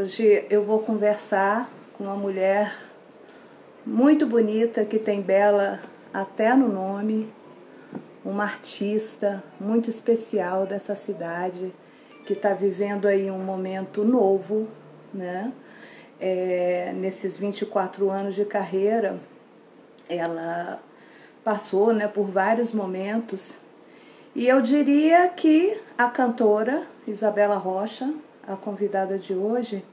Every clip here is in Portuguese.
Hoje eu vou conversar com uma mulher muito bonita que tem bela até no nome, uma artista muito especial dessa cidade que está vivendo aí um momento novo, né? É, nesses 24 anos de carreira, ela passou né, por vários momentos. E eu diria que a cantora Isabela Rocha, a convidada de hoje,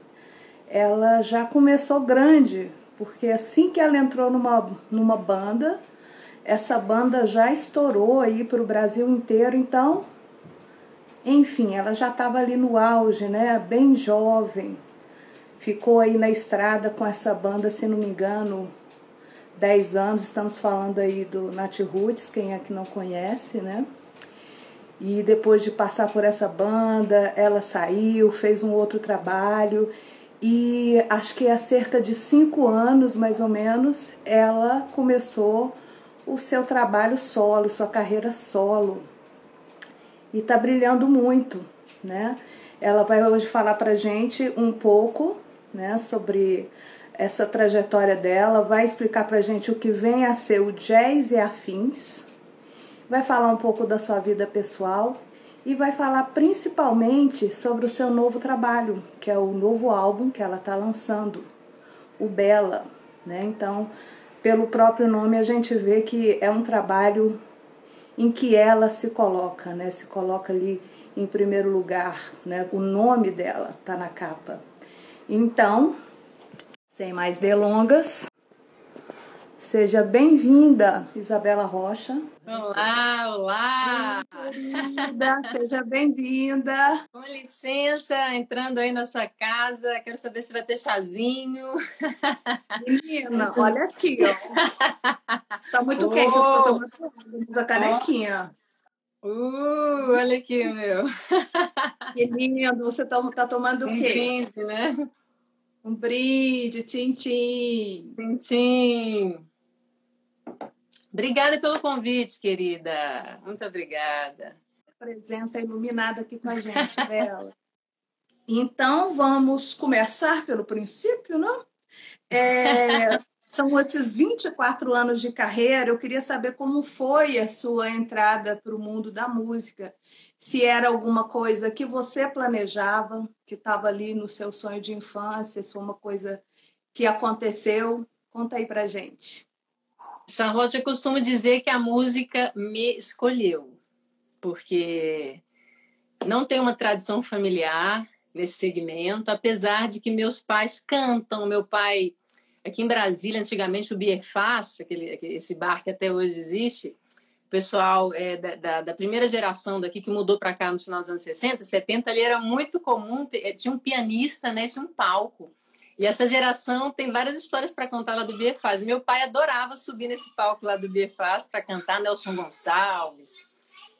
ela já começou grande, porque assim que ela entrou numa, numa banda, essa banda já estourou aí para o Brasil inteiro, então, enfim, ela já estava ali no auge, né? Bem jovem. Ficou aí na estrada com essa banda, se não me engano, 10 anos, estamos falando aí do Nat Roots, quem é que não conhece, né? E depois de passar por essa banda, ela saiu, fez um outro trabalho e acho que há cerca de cinco anos, mais ou menos, ela começou o seu trabalho solo, sua carreira solo. E está brilhando muito, né? Ela vai hoje falar para gente um pouco, né, sobre essa trajetória dela, vai explicar pra gente o que vem a ser o jazz e afins, vai falar um pouco da sua vida pessoal e vai falar principalmente sobre o seu novo trabalho, que é o novo álbum que ela está lançando, o Bela, né? Então, pelo próprio nome a gente vê que é um trabalho em que ela se coloca, né? Se coloca ali em primeiro lugar, né? O nome dela está na capa. Então, sem mais delongas, seja bem-vinda, Isabela Rocha. Olá, olá! Bem seja bem-vinda. Com licença, entrando aí na sua casa, quero saber se vai ter chazinho. Menina, Isso. olha aqui, ó. Tá muito oh. quente, você tá tomando a canequinha. Uh, olha aqui, meu. Que lindo, você tá, tá tomando o quê? Um né? Um brinde, tchim-tchim. Tchim-tchim. Obrigada pelo convite, querida. Muito obrigada. Presença iluminada aqui com a gente, Bela. Então, vamos começar pelo princípio, não? É, são esses 24 anos de carreira. Eu queria saber como foi a sua entrada para o mundo da música se era alguma coisa que você planejava, que estava ali no seu sonho de infância, se foi uma coisa que aconteceu. Conta aí pra gente. Charlotte, eu costumo dizer que a música me escolheu, porque não tem uma tradição familiar nesse segmento, apesar de que meus pais cantam. Meu pai, aqui em Brasília, antigamente o Biefaz, aquele, esse bar que até hoje existe, o pessoal é, da, da, da, primeira geração daqui que mudou para cá no final dos anos 60, 70, ali era muito comum, eh, tinha um pianista, né, tinha um palco. E essa geração tem várias histórias para contar lá do Biefaz. Meu pai adorava subir nesse palco lá do Biefaz para cantar Nelson Gonçalves,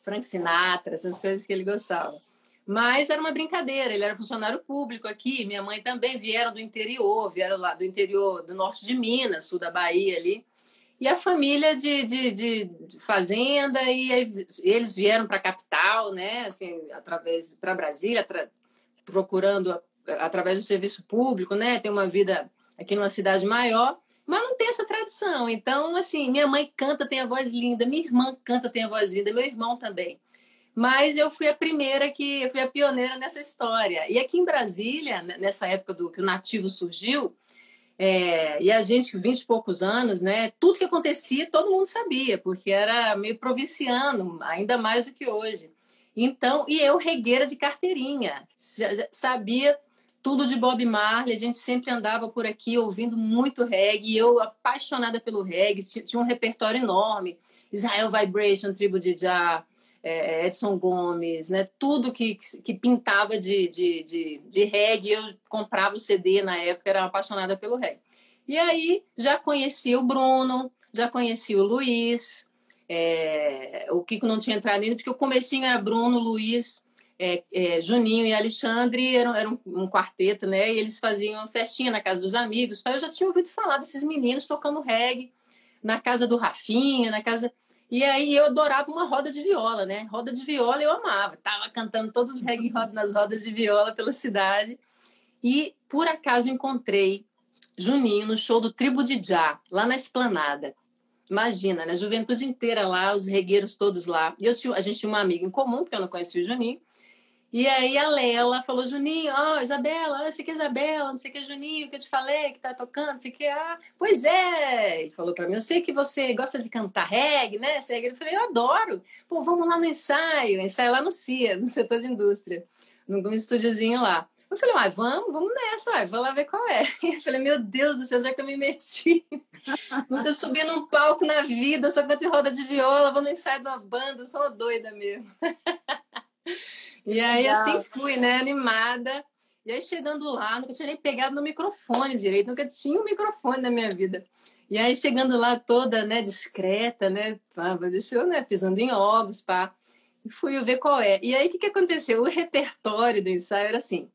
Frank Sinatra, essas coisas que ele gostava. Mas era uma brincadeira, ele era funcionário público aqui, minha mãe também vieram do interior, vieram lá do interior do norte de Minas, sul da Bahia ali e a família de, de, de fazenda e eles vieram para a capital, né, assim, através para Brasília, procurando através do serviço público, né, ter uma vida aqui numa cidade maior, mas não tem essa tradição. Então, assim, minha mãe canta, tem a voz linda, minha irmã canta, tem a voz linda, meu irmão também. Mas eu fui a primeira que, eu fui a pioneira nessa história. E aqui em Brasília, nessa época do que o nativo surgiu, é, e a gente, vinte e poucos anos, né? Tudo que acontecia, todo mundo sabia, porque era meio provinciano, ainda mais do que hoje. Então, e eu, regueira de carteirinha, sabia tudo de Bob Marley, a gente sempre andava por aqui ouvindo muito reggae, eu apaixonada pelo reggae, tinha um repertório enorme, Israel Vibration, Tribo de Jah, é, Edson Gomes, né? Tudo que, que pintava de, de, de, de reggae, eu comprava o CD na época, era apaixonada pelo reggae. E aí já conheci o Bruno, já conheci o Luiz, é, o Kiko não tinha entrado ainda, porque o comecinho era Bruno, Luiz, é, é, Juninho e Alexandre, eram, eram um quarteto, né? E eles faziam festinha na casa dos amigos. Eu já tinha ouvido falar desses meninos tocando reggae na casa do Rafinha, na casa. E aí eu adorava uma roda de viola, né? Roda de viola eu amava. Tava cantando todos os reggae nas rodas de viola pela cidade. E por acaso encontrei Juninho no show do Tribo de Já, lá na Esplanada. Imagina, né? Juventude inteira lá, os regueiros todos lá. E eu tinha, a gente tinha uma amiga em comum, porque eu não conhecia o Juninho. E aí a Lela falou, Juninho, ó, oh, Isabela, olha, sei que é Isabela, não sei que é Juninho, que eu te falei, que tá tocando, não sei que, ah, pois é. Ele falou para mim, eu sei que você gosta de cantar reggae, né? Eu falei, eu adoro. Pô, vamos lá no ensaio, ensaio lá no CIA, no setor de indústria, num estúdiozinho lá. Eu falei, ah, vamos, vamos nessa, uai, vou lá ver qual é. Eu falei, meu Deus do céu, já que eu me meti. Nunca subi num palco na vida, só canto em roda de viola, vou no ensaio de uma banda, sou uma doida mesmo. E aí, assim fui, né, animada. E aí, chegando lá, nunca tinha nem pegado no microfone direito, nunca tinha um microfone na minha vida. E aí, chegando lá toda, né, discreta, né, pá, deixa eu, né, pisando em ovos, pá. E fui ver qual é. E aí, o que, que aconteceu? O repertório do ensaio era assim,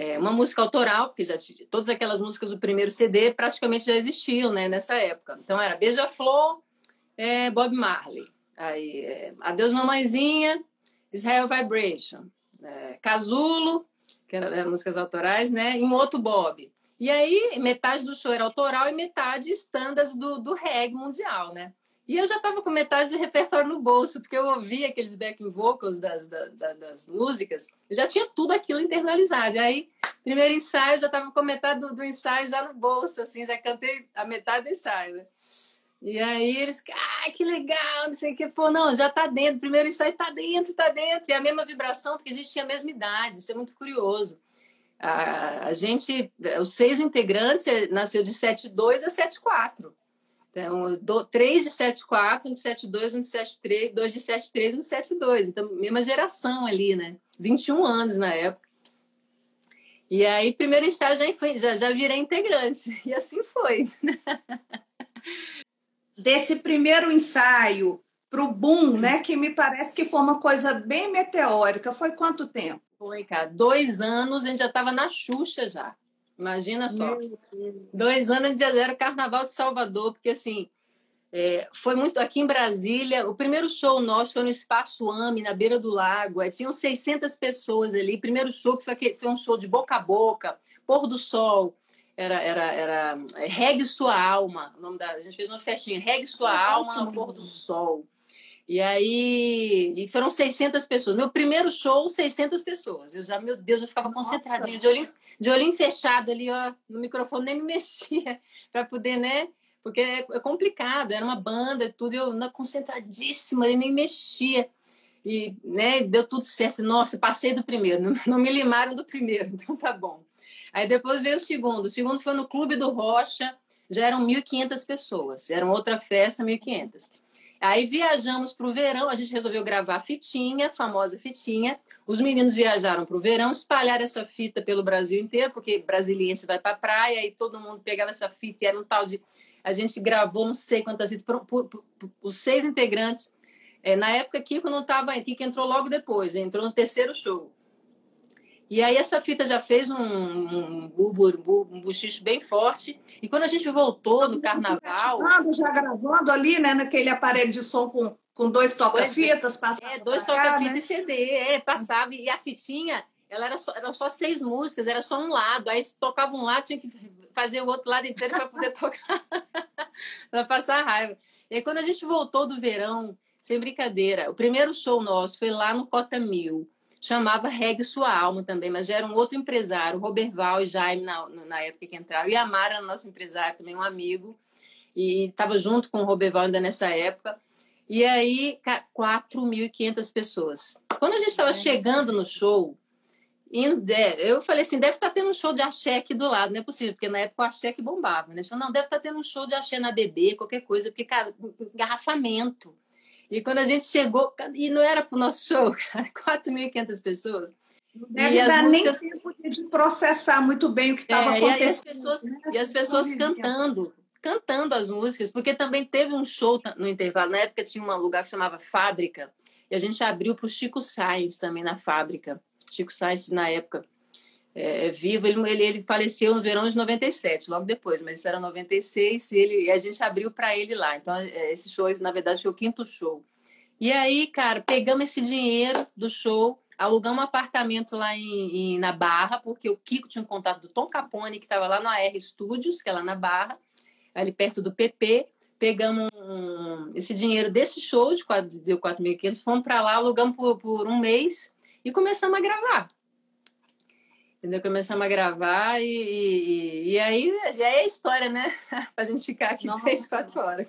é, uma música autoral, porque já todas aquelas músicas do primeiro CD praticamente já existiam, né, nessa época. Então era Beija-Flor, é, Bob Marley, aí é, Adeus Mamãezinha, Israel Vibration, é, Casulo, que eram era músicas autorais, né, e um outro Bob. E aí metade do show era autoral e metade standards do, do reggae mundial, né. E eu já estava com metade do repertório no bolso, porque eu ouvia aqueles backing vocals das, das, das músicas, eu já tinha tudo aquilo internalizado. E aí, primeiro ensaio, já estava com metade do, do, ensaio já no bolso, assim, já cantei a metade do ensaio. Né? E aí eles, ah, que legal, não sei o que, pô, não, já tá dentro, primeiro ensaio tá dentro, tá dentro, e a mesma vibração, porque a gente tinha a mesma idade, isso é muito curioso. A, a gente, os seis integrantes, nasceu de 7,2 a 7,4. Então, do, três de 7,4, um de 7,2, um de 7,3, dois de 7,3 um de 7,2. Então, mesma geração ali, né? 21 anos na época. E aí, primeiro ensaio já, já, já virei integrante. E assim foi. Desse primeiro ensaio para o boom, né? Que me parece que foi uma coisa bem meteórica. Foi quanto tempo? Foi, cara. Dois anos, a gente já estava na Xuxa já. Imagina só. Dois anos de era o Carnaval de Salvador, porque assim, é, foi muito aqui em Brasília. O primeiro show nosso foi no Espaço AME, na beira do lago. É, tinham 600 pessoas ali. Primeiro show que foi, foi um show de boca a boca, pôr do sol. Era, era, era é, Regue Sua Alma. O nome da, a gente fez uma festinha. Regue Sua ah, Alma ao pôr do sol. E aí, e foram 600 pessoas. Meu primeiro show, 600 pessoas. Eu já, meu Deus, eu ficava concentradinha, de olhinho, de olhinho fechado ali, ó, no microfone, nem me mexia para poder, né? Porque é, é complicado, era uma banda e tudo, eu concentradíssima, ali, nem mexia. E, né, deu tudo certo. Nossa, passei do primeiro, não, não me limaram do primeiro, então tá bom. Aí depois veio o segundo. O segundo foi no Clube do Rocha, já eram 1.500 pessoas. Era outra festa, 1.500. Aí viajamos para o verão, a gente resolveu gravar a fitinha, famosa fitinha. Os meninos viajaram para o verão, espalharam essa fita pelo Brasil inteiro, porque brasiliense vai para a praia e todo mundo pegava essa fita e era um tal de. A gente gravou não sei quantas fitas, por, por, por, os seis integrantes. É, na época, Kiko não estava, Kiko entrou logo depois, entrou no terceiro show. E aí essa fita já fez um, um, um, um buchicho bem forte. E quando a gente voltou no carnaval. Já gravando ali, né? Naquele aparelho de som com, com dois toca-fitas, passava. É, dois toca-fitas né? e CD, é, passava. E a fitinha, ela era só, eram só seis músicas, era só um lado. Aí se tocava um lado, tinha que fazer o outro lado inteiro para poder tocar, para passar raiva. E aí, quando a gente voltou do verão, sem brincadeira, o primeiro show nosso foi lá no Cota Mil chamava Regue Sua Alma também, mas já era um outro empresário, Roberval e Jaime na, na época que entraram, e a Mara, nosso empresário, também um amigo, e estava junto com o Roberval ainda nessa época. E aí, 4.500 pessoas. Quando a gente estava chegando no show, indo, é, eu falei assim, deve estar tá tendo um show de axé aqui do lado, não é possível, porque na época o axé que bombava, né? Falei, não, deve estar tá tendo um show de axé na BB, qualquer coisa, porque, cara, engarrafamento. E quando a gente chegou, e não era para o nosso show, 4.500 pessoas. Não deve e dar músicas... nem tempo de processar muito bem o que estava é, acontecendo. E as pessoas, né? e as pessoas cantando, cantando as músicas, porque também teve um show no intervalo. Na época tinha um lugar que chamava Fábrica, e a gente abriu para o Chico Sainz também na Fábrica. Chico Sainz, na época, é, é vivo, ele, ele, ele, faleceu no verão de 97, logo depois, mas isso era 96, e, ele, e a gente abriu para ele lá. Então, é, esse show, na verdade, foi o quinto show. E aí, cara, pegamos esse dinheiro do show, alugamos um apartamento lá em, em, na Barra, porque o Kiko tinha um contato do Tom Capone, que estava lá no AR Studios, que é lá na Barra, ali perto do PP. Pegamos um, esse dinheiro desse show, de 4, deu 4.500, fomos para lá, alugamos por, por um mês e começamos a gravar. Entendeu? Começamos a gravar e, e, e aí já é história, né? Para a gente ficar aqui Nossa. três, quatro horas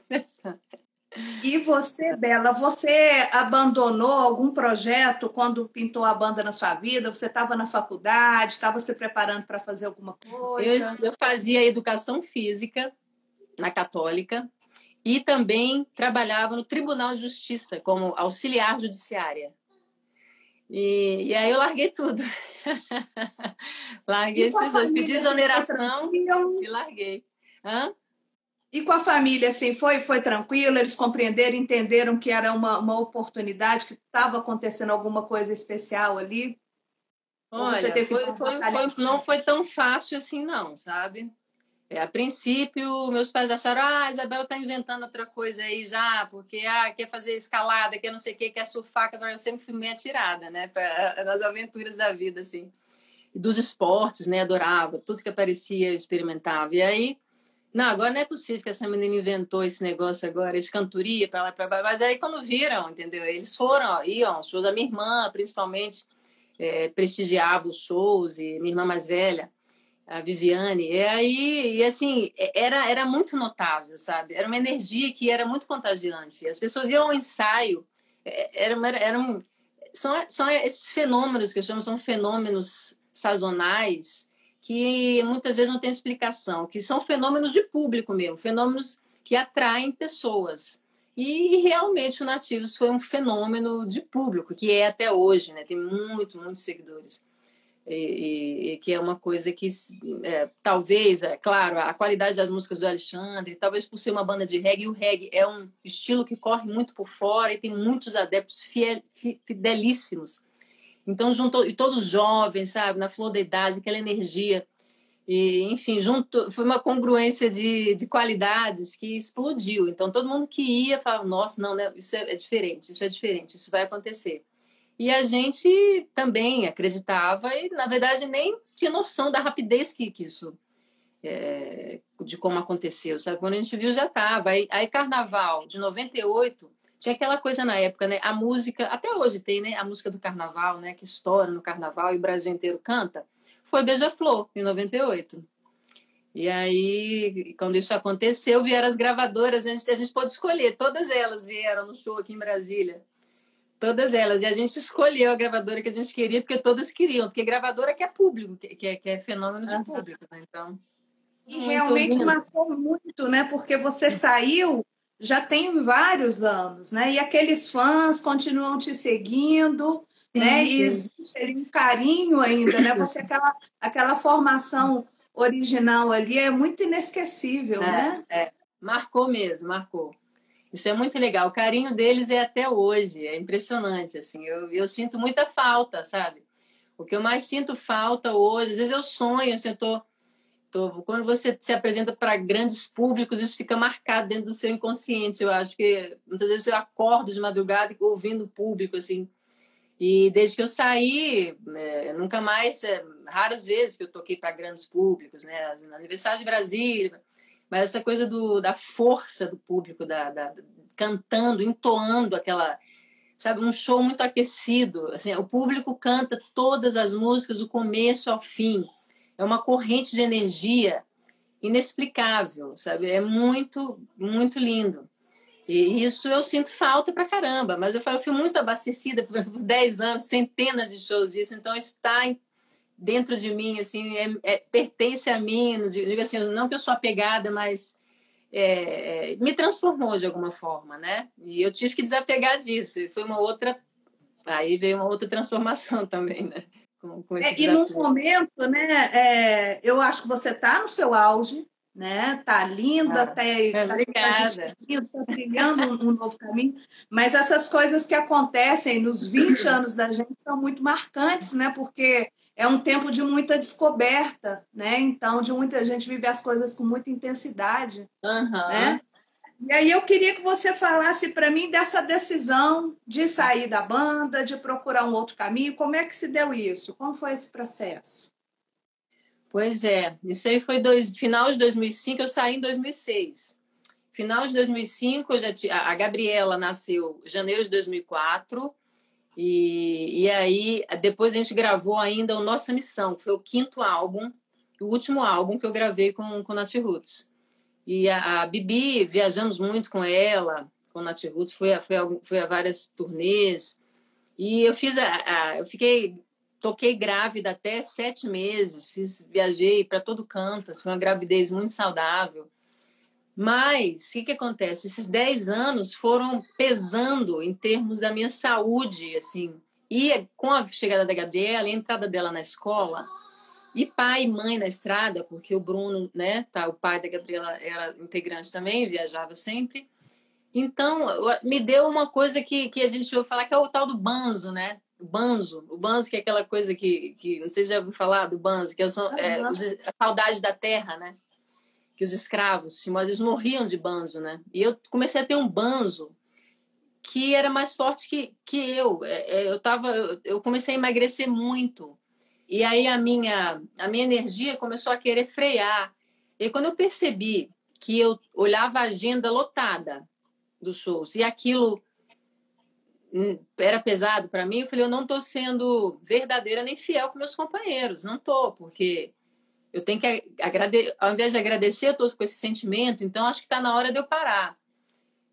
E você, Bela, você abandonou algum projeto quando pintou a banda na sua vida? Você estava na faculdade, estava se preparando para fazer alguma coisa? Eu, eu fazia educação física na Católica e também trabalhava no Tribunal de Justiça como auxiliar judiciária. E, e aí eu larguei tudo. larguei esses dois, pedi exoneração e larguei. Hã? E com a família, assim, foi, foi tranquilo? Eles compreenderam, entenderam que era uma, uma oportunidade, que estava acontecendo alguma coisa especial ali? Olha, foi, foi, foi, não foi tão fácil assim, não, sabe? É, a princípio, meus pais acharam, ah, a Isabela está inventando outra coisa aí já, porque ah, quer fazer escalada, quer não sei o que, quer surfar, que eu sempre fui meio atirada, né, pra, nas aventuras da vida, assim. E dos esportes, né, adorava, tudo que aparecia eu experimentava. E aí, não, agora não é possível que essa menina inventou esse negócio agora, de cantoria, para lá, para. Mas aí quando viram, entendeu? Eles foram, ó, iam, show da minha irmã, principalmente, é, prestigiava os shows, e minha irmã mais velha a Viviane. E aí, e assim, era, era muito notável, sabe? Era uma energia que era muito contagiante. As pessoas iam ao ensaio, é, era, era, eram, são, são esses fenômenos que eu chamo, são fenômenos sazonais que muitas vezes não tem explicação, que são fenômenos de público mesmo, fenômenos que atraem pessoas. E realmente o Nativos foi um fenômeno de público, que é até hoje, né? Tem muito, muitos seguidores e, e, que é uma coisa que é, talvez, é claro, a qualidade das músicas do Alexandre, talvez por ser uma banda de reggae, o reggae é um estilo que corre muito por fora e tem muitos adeptos fiel, fidelíssimos. Então, juntou, e todos jovens, sabe, na flor da idade, aquela energia. E, enfim, junto, foi uma congruência de, de qualidades que explodiu. Então, todo mundo que ia falava: nossa, não, né, isso é, é diferente, isso é diferente, isso vai acontecer. E a gente também acreditava e, na verdade, nem tinha noção da rapidez que, que isso, é, de como aconteceu, sabe? Quando a gente viu, já estava. Aí, aí, Carnaval, de 98, tinha aquela coisa na época, né? A música, até hoje tem, né? A música do Carnaval, né? Que estoura no Carnaval e o Brasil inteiro canta. Foi Beija-Flor, em 98. E aí, quando isso aconteceu, vieram as gravadoras, né? a gente pode escolher, todas elas vieram no show aqui em Brasília. Todas elas. E a gente escolheu a gravadora que a gente queria, porque todas queriam. Porque gravadora que é público, que é, que é fenômeno de público. Né? Então. E realmente lindo. marcou muito, né? Porque você saiu já tem vários anos, né? E aqueles fãs continuam te seguindo, sim, né? Sim. E existe um carinho ainda, né? Você aquela aquela formação original ali é muito inesquecível, é, né? É. Marcou mesmo, marcou. Isso é muito legal. O carinho deles é até hoje, é impressionante, assim. Eu, eu sinto muita falta, sabe? O que eu mais sinto falta hoje, às vezes eu sonho, assim, eu tô, tô quando você se apresenta para grandes públicos, isso fica marcado dentro do seu inconsciente, eu acho que muitas vezes eu acordo de madrugada ouvindo o público, assim. E desde que eu saí, é, nunca mais, é, raras vezes que eu toquei para grandes públicos, né? No aniversário de Brasília, mas essa coisa do, da força do público, da, da, cantando, entoando aquela, sabe, um show muito aquecido. Assim, o público canta todas as músicas do começo ao fim. É uma corrente de energia inexplicável, sabe? É muito, muito lindo. E isso eu sinto falta pra caramba, mas eu, fui muito abastecida por 10 anos, centenas de shows disso, então está dentro de mim, assim, é, é, pertence a mim, não digo assim, não que eu sou apegada, mas é, me transformou de alguma forma, né? E eu tive que desapegar disso. Foi uma outra. Aí veio uma outra transformação também, né? Com, com é, e no momento, né? É, eu acho que você está no seu auge, né? Tá linda, ah, tá, tá, tá, trilhando um, um, novo caminho, mas essas coisas que acontecem nos 20 anos da gente são muito marcantes, né? Porque é um tempo de muita descoberta, né? Então, de muita gente vive as coisas com muita intensidade, uhum. né? E aí eu queria que você falasse para mim dessa decisão de sair da banda, de procurar um outro caminho. Como é que se deu isso? Como foi esse processo? Pois é, isso aí foi dois, final de 2005, eu saí em 2006. Final de 2005, já a Gabriela nasceu em janeiro de 2004, e, e aí depois a gente gravou ainda o Nossa Missão, que foi o quinto álbum, o último álbum que eu gravei com, com Nat Roots. E a, a Bibi, viajamos muito com ela, com Nat Roots, foi a, foi, a, foi a várias turnês, e eu fiz a, a eu fiquei toquei grávida até sete meses, fiz, viajei para todo canto, assim, foi uma gravidez muito saudável. Mas o que, que acontece? Esses dez anos foram pesando em termos da minha saúde, assim. E com a chegada da Gabriela, a entrada dela na escola, e pai e mãe na estrada, porque o Bruno, né, tá, o pai da Gabriela era integrante também, viajava sempre. Então, me deu uma coisa que, que a gente ouve falar que é o tal do banzo, né? o banzo, o banzo que é aquela coisa que, que não sei se já ouviu falar do banzo, que é, é a saudade da terra, né? Que os escravos, vezes morriam de banzo, né? E eu comecei a ter um banzo que era mais forte que, que eu. É, é, eu tava, eu, eu comecei a emagrecer muito. E aí a minha, a minha energia começou a querer frear. E quando eu percebi que eu olhava a agenda lotada dos shows e aquilo Hum, era pesado para mim, eu falei, eu não estou sendo verdadeira nem fiel com meus companheiros, não estou, porque eu tenho que agradecer, ao invés de agradecer, eu estou com esse sentimento, então acho que está na hora de eu parar.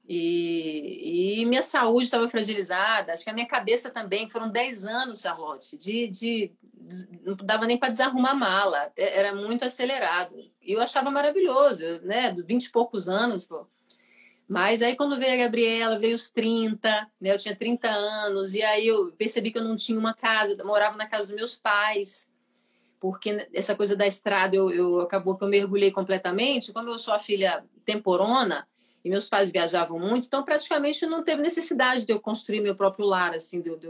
E, e minha saúde estava fragilizada, acho que a minha cabeça também, foram 10 anos, Charlotte, de, de, de não dava nem para desarrumar mala, era muito acelerado. E eu achava maravilhoso, né, dos 20 e poucos anos, pô, mas aí quando veio a Gabriela, veio os 30, né? Eu tinha 30 anos, e aí eu percebi que eu não tinha uma casa, eu morava na casa dos meus pais, porque essa coisa da estrada eu, eu acabou que eu mergulhei completamente. Como eu sou a filha temporona, e meus pais viajavam muito, então praticamente não teve necessidade de eu construir meu próprio lar, assim, de, de...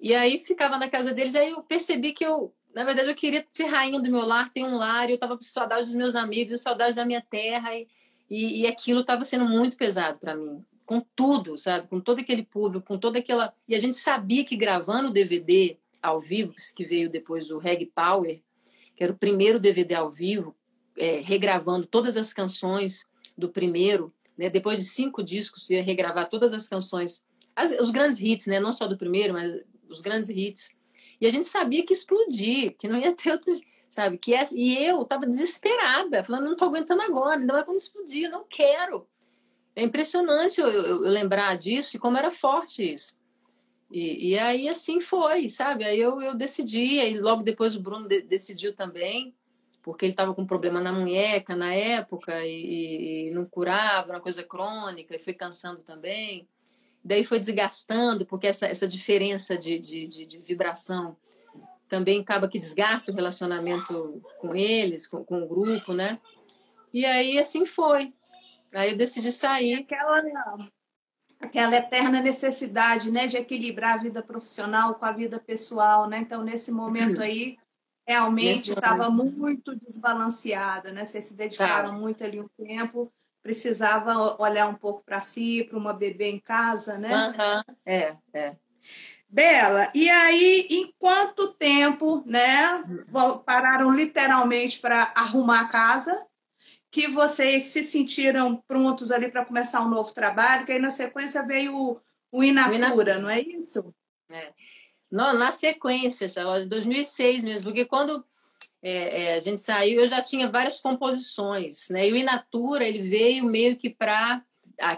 E aí ficava na casa deles, aí eu percebi que eu, na verdade, eu queria ser rainha do meu lar, ter um lar, e eu estava com saudade dos meus amigos, saudade da minha terra, e e, e aquilo estava sendo muito pesado para mim, com tudo, sabe? Com todo aquele público, com toda aquela. E a gente sabia que gravando o DVD ao vivo, que veio depois o Reg Power, que era o primeiro DVD ao vivo, é, regravando todas as canções do primeiro, né? depois de cinco discos, ia regravar todas as canções, as, os grandes hits, né? não só do primeiro, mas os grandes hits. E a gente sabia que explodir, que não ia ter outros sabe? Que é, e eu estava desesperada, falando, não estou aguentando agora, ainda mais quando explodir, eu não quero. É impressionante eu, eu, eu, lembrar disso e como era forte isso. E, e aí assim foi, sabe? Aí eu, eu decidi, aí logo depois o Bruno de, decidiu também, porque ele estava com problema na munheca na época e, e, não curava, uma coisa crônica, e foi cansando também. Daí foi desgastando, porque essa, essa diferença de, de, de, de vibração também acaba que desgasta o relacionamento com eles, com, com o grupo, né? E aí assim foi. Aí eu decidi sair. Aquela, aquela eterna necessidade, né, de equilibrar a vida profissional com a vida pessoal, né? Então nesse momento uhum. aí realmente estava muito desbalanceada, né? Vocês se dedicaram tá. muito ali um tempo, precisava olhar um pouco para si, para uma bebê em casa, né? Uhum. É, é. Bela, e aí, em quanto tempo, né, pararam literalmente para arrumar a casa, que vocês se sentiram prontos ali para começar um novo trabalho, que aí na sequência veio o, o Inatura, não é isso? É. Não, na sequência, de 2006 mesmo, porque quando é, é, a gente saiu, eu já tinha várias composições, né, e o Inatura, ele veio meio que para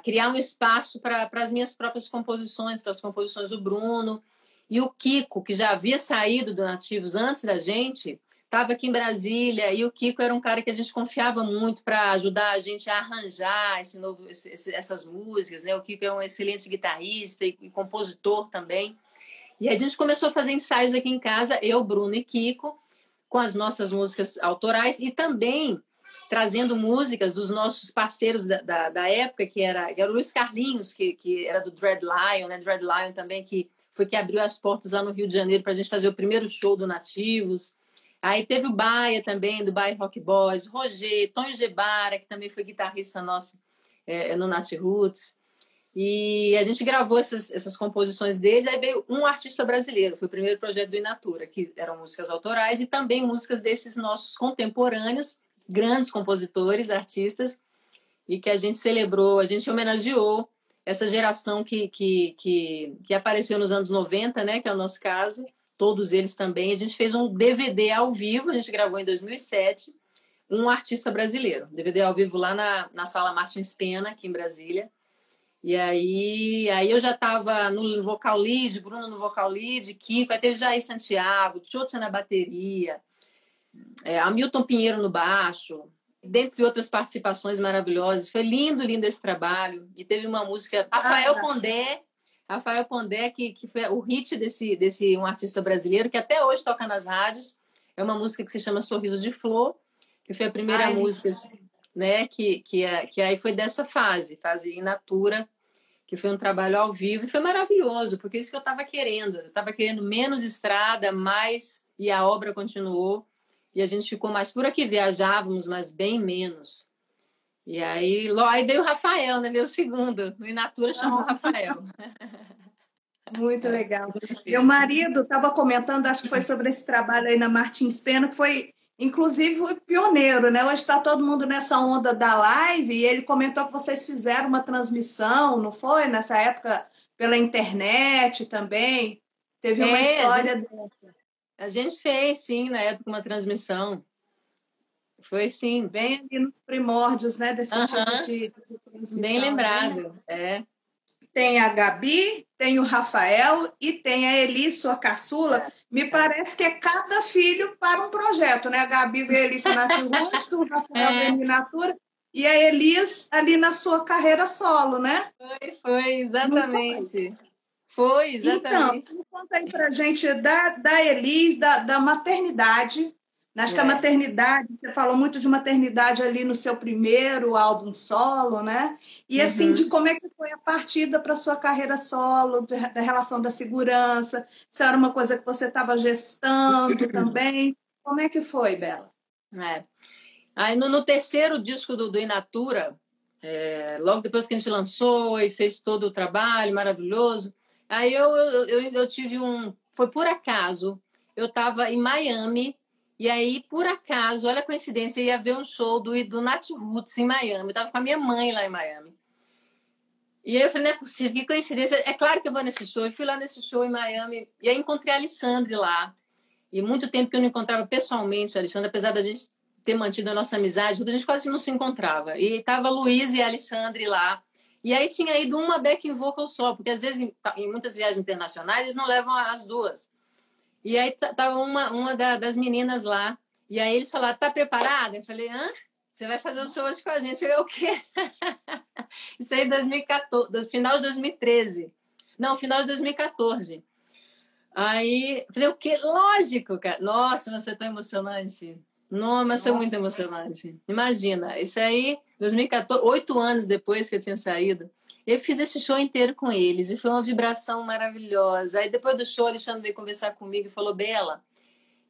criar um espaço para as minhas próprias composições, para as composições do Bruno. E o Kiko, que já havia saído do Nativos antes da gente, estava aqui em Brasília e o Kiko era um cara que a gente confiava muito para ajudar a gente a arranjar esse novo, esse, essas músicas, né? O Kiko é um excelente guitarrista e, e, compositor também. E a gente começou a fazer ensaios aqui em casa, eu, Bruno e Kiko, com as nossas músicas autorais e também trazendo músicas dos nossos parceiros da, da, da época, que era, que era o Luiz Carlinhos, que, que era do Dread Lion, né? Dread Lion também, que foi que abriu as portas lá no Rio de Janeiro para a gente fazer o primeiro show do Nativos. Aí teve o Baia também, do Baia Rock Boys, Roger, Tonho Gebara, que também foi guitarrista nosso é, no Nat Roots. E a gente gravou essas, essas composições deles, aí veio um artista brasileiro, foi o primeiro projeto do Inatura, que eram músicas autorais e também músicas desses nossos contemporâneos, grandes compositores, artistas, e que a gente celebrou, a gente homenageou essa geração que, que, que, que apareceu nos anos 90, né, que é o nosso caso, todos eles também. A gente fez um DVD ao vivo, a gente gravou em 2007, um artista brasileiro. DVD ao vivo lá na, na Sala Martins Pena, aqui em Brasília. E aí, aí eu já estava no vocal lead, Bruno no vocal lead, Kiko, aí teve Jair Santiago, Tchotcha na bateria, é, Hamilton Pinheiro no baixo, dentre outras participações maravilhosas. Foi lindo, lindo esse trabalho. E teve uma música, Rafael Pondé, Rafael Pondé, que, que foi o hit desse, desse um artista brasileiro que até hoje toca nas rádios. É uma música que se chama Sorriso de Flor, que foi a primeira Ai, música, né? Que, que, é, que aí foi dessa fase, fase in natura, que foi um trabalho ao vivo e foi maravilhoso, porque é isso que eu estava querendo. Eu estava querendo menos estrada, mais, e a obra continuou. E a gente ficou mais por aqui, viajávamos, mas bem menos. E aí, aí veio o Rafael, né? O segundo. No Inatura chamou o Rafael. Muito legal. Meu marido estava comentando, acho que foi sobre esse trabalho aí na Martins Pena, que foi, inclusive, pioneiro, né? Hoje está todo mundo nessa onda da live e ele comentou que vocês fizeram uma transmissão, não foi? Nessa época, pela internet também. Teve uma é, história a gente, dessa. A gente fez, sim, na época, uma transmissão. Foi sim. Bem ali nos primórdios, né, desse tipo de, de transmissão. Bem né? lembrado, é. Tem a Gabi, tem o Rafael e tem a Eli, sua caçula. Me parece que é cada filho para um projeto, né? A Gabi veio ali com a Nath Roots, o Rafael é. veio Natura e a Elis ali na sua carreira solo, né? Foi, foi, exatamente. Foi? foi? exatamente. Então, conta aí pra gente da, da Elis, da, da maternidade, Acho é. maternidade, você falou muito de maternidade ali no seu primeiro álbum solo, né? E uhum. assim, de como é que foi a partida para sua carreira solo, da relação da segurança, se era uma coisa que você estava gestando também. Como é que foi, Bela? É. Aí no, no terceiro disco do, do Inatura, é, logo depois que a gente lançou e fez todo o trabalho maravilhoso, aí eu, eu, eu, eu tive um. Foi por acaso, eu estava em Miami e aí, por acaso, olha a coincidência, eu ia ver um show do, do Nat Roots em Miami. Eu tava com a minha mãe lá em Miami. E aí eu falei, não é possível, que coincidência. É claro que eu vou nesse show. Eu fui lá nesse show em Miami. E aí encontrei a Alexandre lá. E muito tempo que eu não encontrava pessoalmente a Alexandre, apesar da gente ter mantido a nossa amizade, a gente quase não se encontrava. E tava Luiz e Alexandre lá. E aí tinha ido uma back vocal só, porque às vezes em, em muitas viagens internacionais eles não levam as duas. E aí tava uma, uma da, das meninas lá. E aí eles falaram, tá preparada? Eu falei, hã? Você vai fazer o show hoje com a gente? Eu falei, o quê? Isso aí é 2014, final de 2013. Não, final de 2014. Aí, falei, o quê? Lógico, cara. Nossa, mas foi tão emocionante. Não, mas foi Nossa, muito emocionante. Imagina, isso aí, 2014, oito anos depois que eu tinha saído. Eu fiz esse show inteiro com eles e foi uma vibração maravilhosa. Aí depois do show, Alexandre veio conversar comigo e falou: Bela,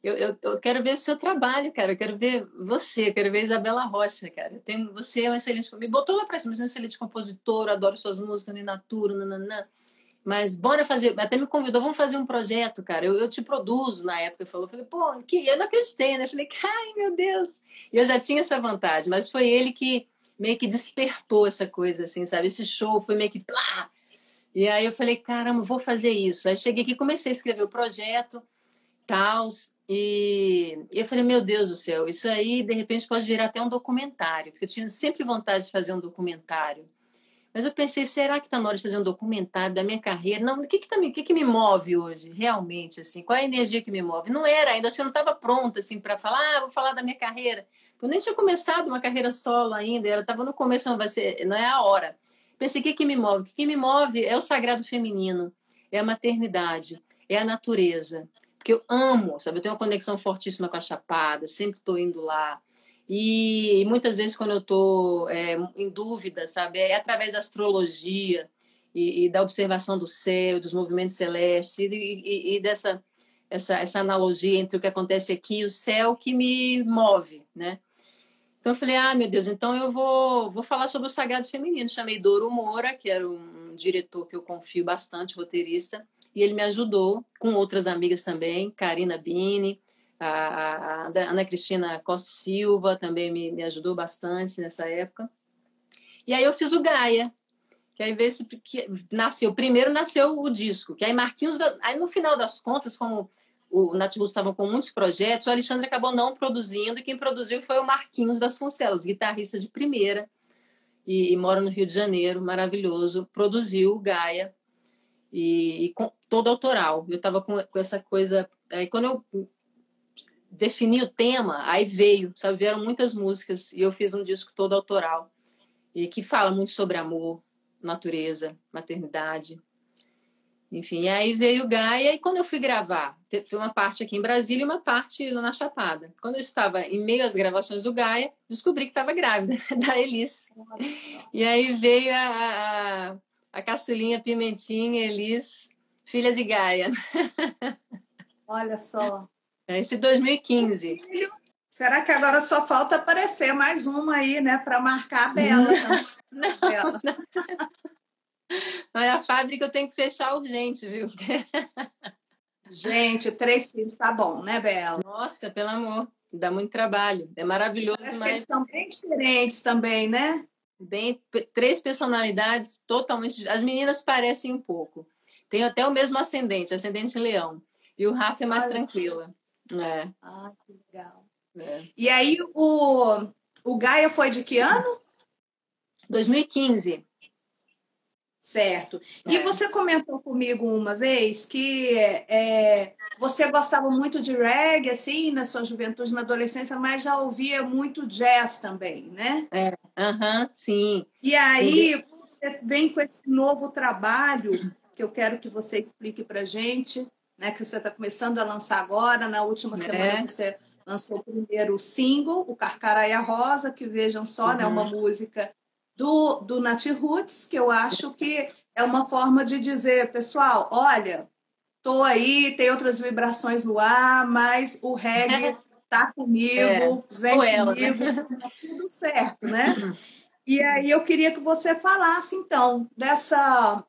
eu, eu, eu, quero ver o seu trabalho, cara. Eu quero ver você, eu quero ver Isabela Rocha, cara. Eu tenho, você é um excelente. Me botou lá pra cima, você é um excelente compositor, adoro suas músicas, Ninatura, nananã. Mas bora fazer. Até me convidou, vamos fazer um projeto, cara. Eu, eu te produzo na época. Ele falou, pô, que... eu não acreditei, né? Eu falei, ai, meu Deus. E eu já tinha essa vantagem, mas foi ele que meio que despertou essa coisa, assim, sabe? Esse show foi meio que plá! E aí eu falei, caramba, vou fazer isso. Aí cheguei aqui, comecei a escrever o projeto, tal, e eu falei, meu Deus do céu, isso aí de repente pode virar até um documentário, porque eu tinha sempre vontade de fazer um documentário. Mas eu pensei, será que está na hora de fazer um documentário da minha carreira? Não, o que que, tá, o que que me move hoje, realmente, assim? Qual é a energia que me move? Não era ainda, acho que eu não estava pronta, assim, para falar, ah, vou falar da minha carreira. Eu nem tinha começado uma carreira solo ainda, ela estava no começo, não vai ser, não é a hora. Pensei, o que que me move? O que, que me move é o sagrado feminino, é a maternidade, é a natureza. Porque eu amo, sabe? Eu tenho uma conexão fortíssima com a Chapada, sempre estou indo lá. E, e muitas vezes, quando eu estou é, em dúvida, sabe, é através da astrologia e, e, da observação do céu, dos movimentos celestes e, e, e, dessa essa, essa analogia entre o que acontece aqui e o céu que me move, né? Então eu falei, ah, meu Deus, então eu vou, vou falar sobre o sagrado feminino. Chamei Doro Moura, que era um diretor que eu confio bastante, roteirista, e ele me ajudou, com outras amigas também, Karina Bini, a, a Ana Cristina Costa Silva também me, me ajudou bastante nessa época. E aí eu fiz o Gaia, que aí vê se que nasceu. Primeiro nasceu o disco, que aí Marquinhos. Aí no final das contas, como o Nativus estavam com muitos projetos, o Alexandre acabou não produzindo, e quem produziu foi o Marquinhos Vasconcelos, guitarrista de primeira, e, e mora no Rio de Janeiro, maravilhoso, produziu o Gaia, e, e com, todo autoral. Eu estava com, com essa coisa. Aí quando eu defini o tema, aí veio, sabe? Vieram muitas músicas e eu fiz um disco todo autoral e que fala muito sobre amor, natureza, maternidade. Enfim, aí veio Gaia e quando eu fui gravar, foi uma parte aqui em Brasília e uma parte na Chapada. Quando eu estava em meio às gravações do Gaia, descobri que estava grávida da Elis. E aí veio a, a, a caçulinha Pimentinha, Elis, filha de Gaia. Olha só. É esse 2015. Será que agora só falta aparecer mais uma aí, né, para marcar a Bela? Não, não. Mas a fábrica eu tenho que fechar urgente, viu? Gente, três filhos tá bom, né, Bela? Nossa, pelo amor, dá muito trabalho. É maravilhoso, Parece mas eles são bem diferentes também, né? Bem, três personalidades totalmente. As meninas parecem um pouco. Tem até o mesmo ascendente, ascendente leão. E o Rafa é mais tranquila. É. Ah, que legal. É. E aí, o, o Gaia foi de que ano? 2015. Certo. E é. você comentou comigo uma vez que é, você gostava muito de reggae, assim, na sua juventude, na adolescência, mas já ouvia muito jazz também, né? É, uhum, sim. E aí sim. você vem com esse novo trabalho que eu quero que você explique para gente né, que você está começando a lançar agora. Na última é. semana você lançou o primeiro single, o Carcaraia Rosa, que vejam só, uhum. né, uma uhum. música do, do Nat Roots, que eu acho que é uma forma de dizer, pessoal, olha, tô aí, tem outras vibrações no ar, mas o reggae tá comigo, é, vem ela, né? comigo, né? tá tudo certo, né? E aí eu queria que você falasse, então, dessa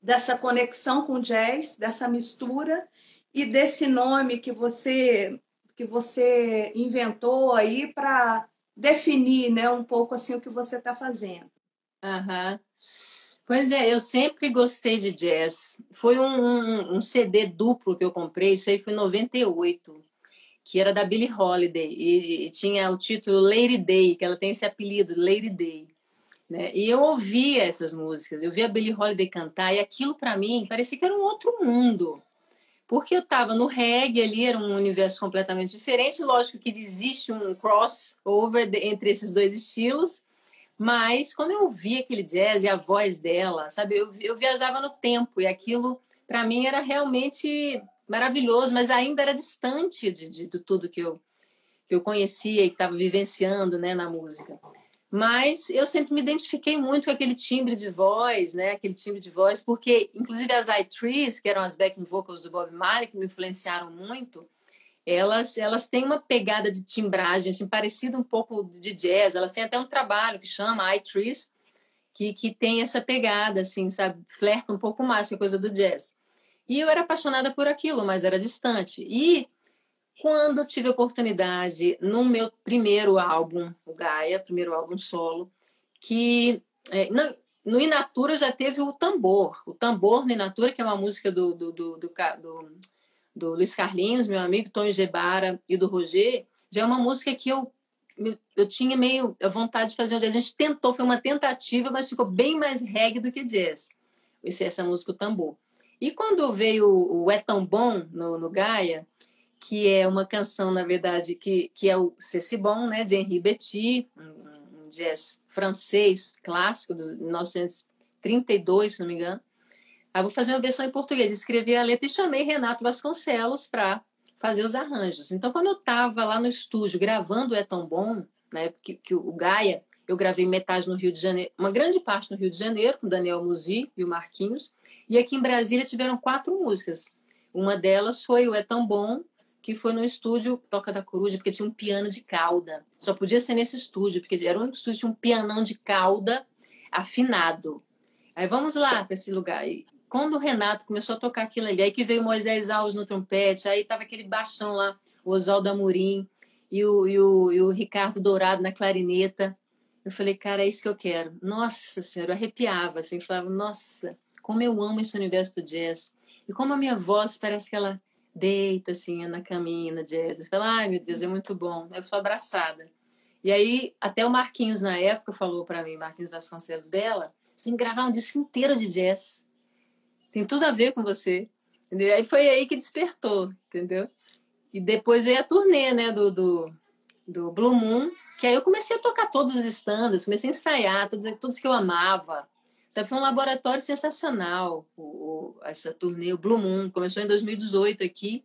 dessa conexão com o jazz, dessa mistura e desse nome que você que você inventou aí para definir, né, um pouco assim o que você está fazendo. Uhum. Pois é, eu sempre gostei de jazz. Foi um, um, um, CD duplo que eu comprei, isso aí foi em 98, que era da Billie Holiday, e, e tinha o título Lady Day, que ela tem esse apelido, Lady Day. Né? E eu ouvia essas músicas, eu via a Billie Holiday cantar e aquilo para mim parecia que era um outro mundo. Porque eu estava no reggae ali, era um universo completamente diferente. Lógico que existe um crossover entre esses dois estilos, mas quando eu ouvia aquele jazz e a voz dela, sabe, eu, eu viajava no tempo e aquilo para mim era realmente maravilhoso, mas ainda era distante de, de, de tudo que eu, que eu conhecia e que estava vivenciando né, na música. Mas eu sempre me identifiquei muito com aquele timbre de voz, né? Aquele timbre de voz, porque inclusive as I-Trees, que eram as backing vocals do Bob Marley, que me influenciaram muito, elas, elas têm uma pegada de timbragem, assim, um pouco de jazz. Elas têm até um trabalho que chama I-Trees, que, que tem essa pegada, assim, sabe? Flerta um pouco mais com a coisa do jazz. E eu era apaixonada por aquilo, mas era distante. E quando tive a oportunidade, no meu primeiro álbum, o Gaia, primeiro álbum solo, que é, no, Inatura já teve o tambor. O tambor no Inatura, que é uma música do, do, do, do, do, do Luiz Carlinhos, meu amigo, Tony Gebara e do Roger, já é uma música que eu eu tinha meio a vontade de fazer. A gente tentou, foi uma tentativa, mas ficou bem mais reggae do que jazz. Esse, essa música, o tambor. E quando veio o É Tão Bom no, no Gaia, que é uma canção, na verdade, que, que é o C'est Bon, né, de Henri Betty, um jazz francês clássico, de 1932, se não me engano. Aí vou fazer uma versão em português. Escrevi a letra e chamei Renato Vasconcelos para fazer os arranjos. Então, quando eu estava lá no estúdio gravando É Tão Bom, né, que, que o Gaia, eu gravei metade no Rio de Janeiro, uma grande parte no Rio de Janeiro, com Daniel Musi e o Marquinhos, e aqui em Brasília tiveram quatro músicas. Uma delas foi o É Tão Bom, que foi no estúdio Toca da Coruja, porque tinha um piano de cauda. Só podia ser nesse estúdio, porque era o único estúdio que tinha um pianão de cauda afinado. Aí vamos lá para esse lugar. Quando o Renato começou a tocar aquilo ali, aí que veio Moisés Alves no trompete, aí tava aquele baixão lá, o Oswaldo Amorim e o, e, o, e o Ricardo Dourado na clarineta. Eu falei, cara, é isso que eu quero. Nossa senhora, eu arrepiava, assim, falava, nossa, como eu amo esse universo do jazz. E como a minha voz parece que ela deita, assim, na caminha, na jazz. Eu falo, ai, meu Deus, é muito bom. Eu sou abraçada. E aí, até o Marquinhos, na época, falou para mim, Marquinhos Vasconcelos Bela, você tem que gravar um disco inteiro de jazz. Tem tudo a ver com você. Entendeu? Aí foi aí que despertou, entendeu? E depois veio a turnê, né, do, do, do Blue Moon, que aí eu comecei a tocar todos os standards, comecei a ensaiar todos, todos que eu amava. Sabe, foi um laboratório sensacional, o, o, essa turnê, o Blue Moon, começou em 2018 aqui.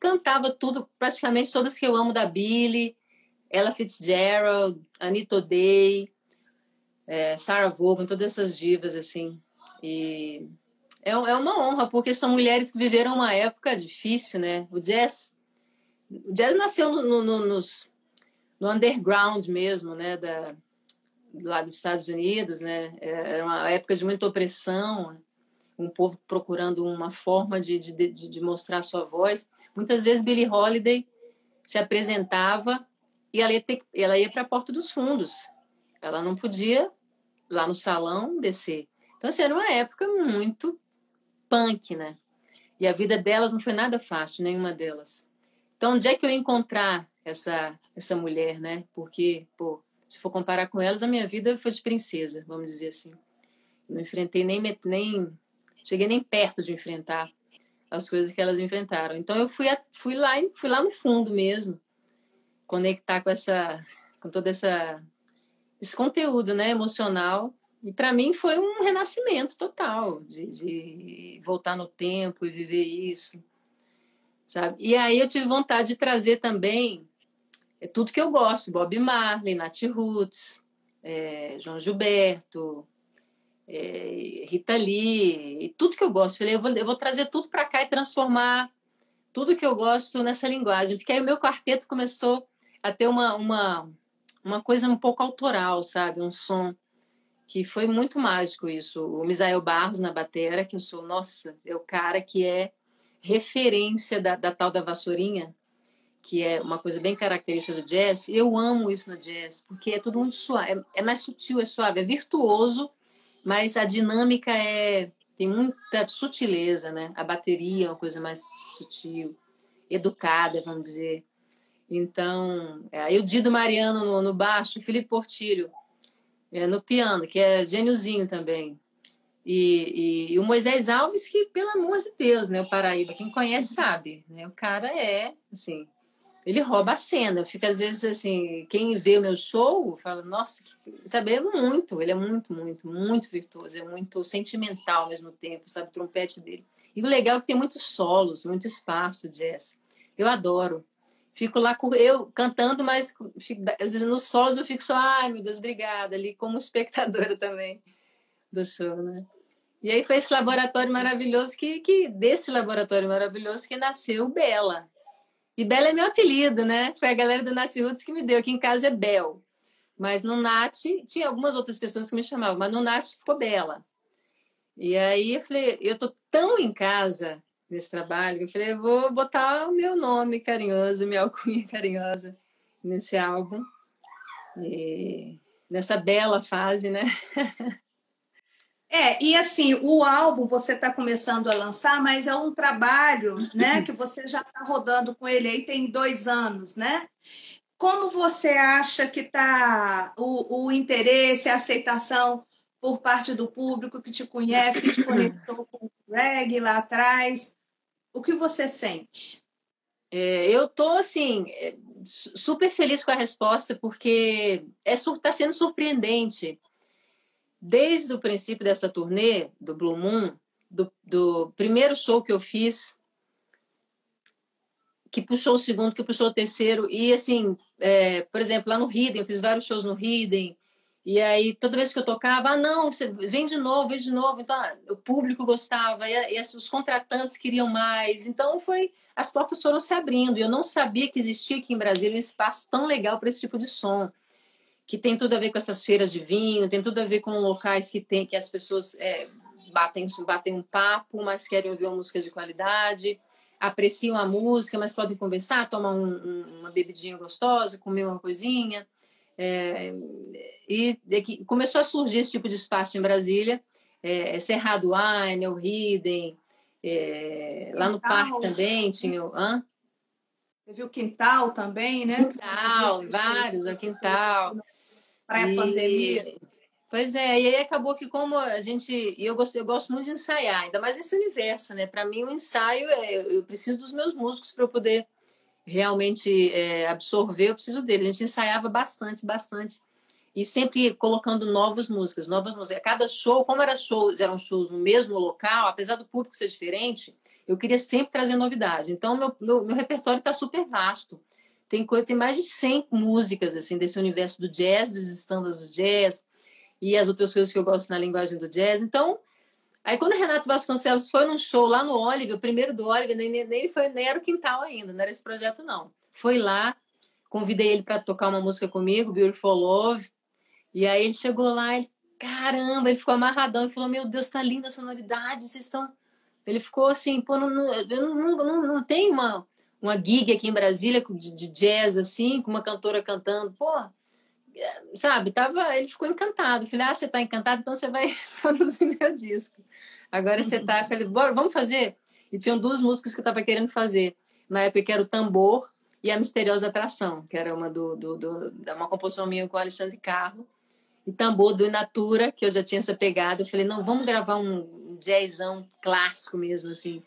Cantava tudo, praticamente todas que eu amo da Billy, Ella Fitzgerald, Anita O'Day, é, Sarah Vaughan, todas essas divas, assim. E é, é uma honra, porque são mulheres que viveram uma época difícil, né? O jazz, o jazz nasceu no, no, nos, no underground mesmo, né? Da, lá dos Estados Unidos, né? Era uma época de muita opressão, um povo procurando uma forma de, de, de, mostrar sua voz. Muitas vezes Billie Holiday se apresentava e ela ia, ela ia para a porta dos fundos. Ela não podia lá no salão descer. Então, assim, era uma época muito punk, né? E a vida delas não foi nada fácil, nenhuma delas. Então, onde é que eu ia encontrar essa, essa mulher, né? Porque, pô, se for comparar com elas, a minha vida foi de princesa, vamos dizer assim. Não enfrentei nem, nem cheguei nem perto de enfrentar as coisas que elas enfrentaram. Então eu fui, a, fui lá fui lá no fundo mesmo, conectar com essa com toda essa esse conteúdo, né, emocional e para mim foi um renascimento total, de, de, voltar no tempo e viver isso, sabe? E aí eu tive vontade de trazer também é, tudo que eu gosto, Bob Marley, Nat Roots, é, João Gilberto, é, Rita Lee, tudo que eu gosto. Falei, eu vou, eu vou trazer tudo para cá e transformar tudo que eu gosto nessa linguagem, porque aí o meu quarteto começou a ter uma, uma, uma coisa um pouco autoral, sabe? Um som que foi muito mágico isso. O Misael Barros na batera, que eu sou, nossa, é o cara que é referência da, da tal da vassourinha, que é uma coisa bem característica do jazz. Eu amo isso no jazz, porque é tudo muito suave, é, é mais sutil, é suave, é virtuoso, mas a dinâmica é tem muita sutileza, né? A bateria é uma coisa mais sutil, educada, vamos dizer. Então, é, aí o Dido Mariano no, no baixo, o Felipe Portilho é, no piano, que é gêniozinho também. E, e, e, o Moisés Alves, que, pelo amor de Deus, né? O Paraíba, quem conhece sabe, né? O cara é, assim, ele rouba a cena. Eu fico, às vezes, assim, quem vê o meu show fala, nossa, sabe? É muito, ele é muito, muito, muito virtuoso, é muito sentimental ao mesmo tempo, sabe? O trompete dele. E o legal é que tem muitos solos, muito espaço, jazz. Eu adoro fico lá eu cantando, mas fico, às vezes nos solos eu fico só, ai meu Deus, obrigada, ali como espectadora também do show, né? E aí foi esse laboratório maravilhoso que, que desse laboratório maravilhoso que nasceu Bela. E Bela é meu apelido, né? Foi a galera do Nat Roots que me deu. Aqui em casa é Bel. Mas no Nat, tinha algumas outras pessoas que me chamavam, mas no Nat ficou Bela. E aí eu falei, eu tô tão em casa nesse trabalho, eu falei, eu vou botar o meu nome carinhoso, minha alcunha carinhosa nesse álbum. E nessa bela fase, né? É, e assim, o álbum você está começando a lançar, mas é um trabalho, né, que você já está rodando com ele aí tem dois anos, né? como você acha que está o, o interesse, a aceitação por parte do público que te conhece, que te conectou com o reggae lá atrás? O que você sente? É, eu tô assim é, super feliz com a resposta porque é está sendo surpreendente. Desde o princípio dessa turnê do Blue Moon, do, do primeiro show que eu fiz, que puxou o segundo, que puxou o terceiro, e assim, é, por exemplo, lá no Hidden, eu fiz vários shows no Hidden, e aí toda vez que eu tocava, ah, não, você vem de novo, vem de novo, então ah, o público gostava, e, e os contratantes queriam mais, então foi, as portas foram se abrindo, e eu não sabia que existia aqui em Brasília um espaço tão legal para esse tipo de som, que tem tudo a ver com essas feiras de vinho, tem tudo a ver com locais que tem que as pessoas é, batem, batem um papo, mas querem ouvir uma música de qualidade, apreciam a música, mas podem conversar, tomar um, um, uma bebidinha gostosa, comer uma coisinha. É, e começou a surgir esse tipo de espaço em Brasília, é, é Cerrado Wine, o Hidden, é, lá no parque também tinha o... Hã? Teve o Quintal também, né? Quintal, vários, o Quintal. Praia Pandemia. Pois é, e aí acabou que como a gente, e eu gosto, eu gosto muito de ensaiar, ainda mais nesse universo, né? Para mim o ensaio é, eu preciso dos meus músicos para eu poder realmente é, absorver, eu preciso deles. A gente ensaiava bastante, bastante e sempre colocando novas músicas, novas músicas. Cada show, como era show, eram shows no mesmo local, apesar do público ser diferente, eu queria sempre trazer novidade. Então meu meu, meu repertório está super vasto. Tem coisa, tem mais de 100 músicas assim desse universo do jazz, dos estándares do jazz e as outras coisas que eu gosto na linguagem do jazz. Então, aí quando o Renato Vasconcelos foi num show lá no Oliver, o primeiro do Oliver, nem, nem, foi, nem era o quintal ainda, não era esse projeto não. Foi lá, convidei ele para tocar uma música comigo, Beautiful Love, e aí ele chegou lá e, caramba, ele ficou amarradão e falou, meu Deus, tá linda a sonoridade, vocês estão... Ele ficou assim, pô, não, não, eu não, não, não tem uma, uma gig aqui em Brasília de, jazz, assim, com uma cantora cantando, pô sabe, tava, ele ficou encantado. falei, ah, você está encantado, então você vai produzir meu disco. Agora você está, falei, bora, vamos fazer. E tinham duas músicas que eu estava querendo fazer. Na época que era o Tambor e a Misteriosa Atração, que era uma do, do, do uma composição minha com o Alexandre Carlo. E Tambor do Inatura, que eu já tinha essa pegada. Eu falei, não, vamos gravar um jazzão clássico mesmo, assim,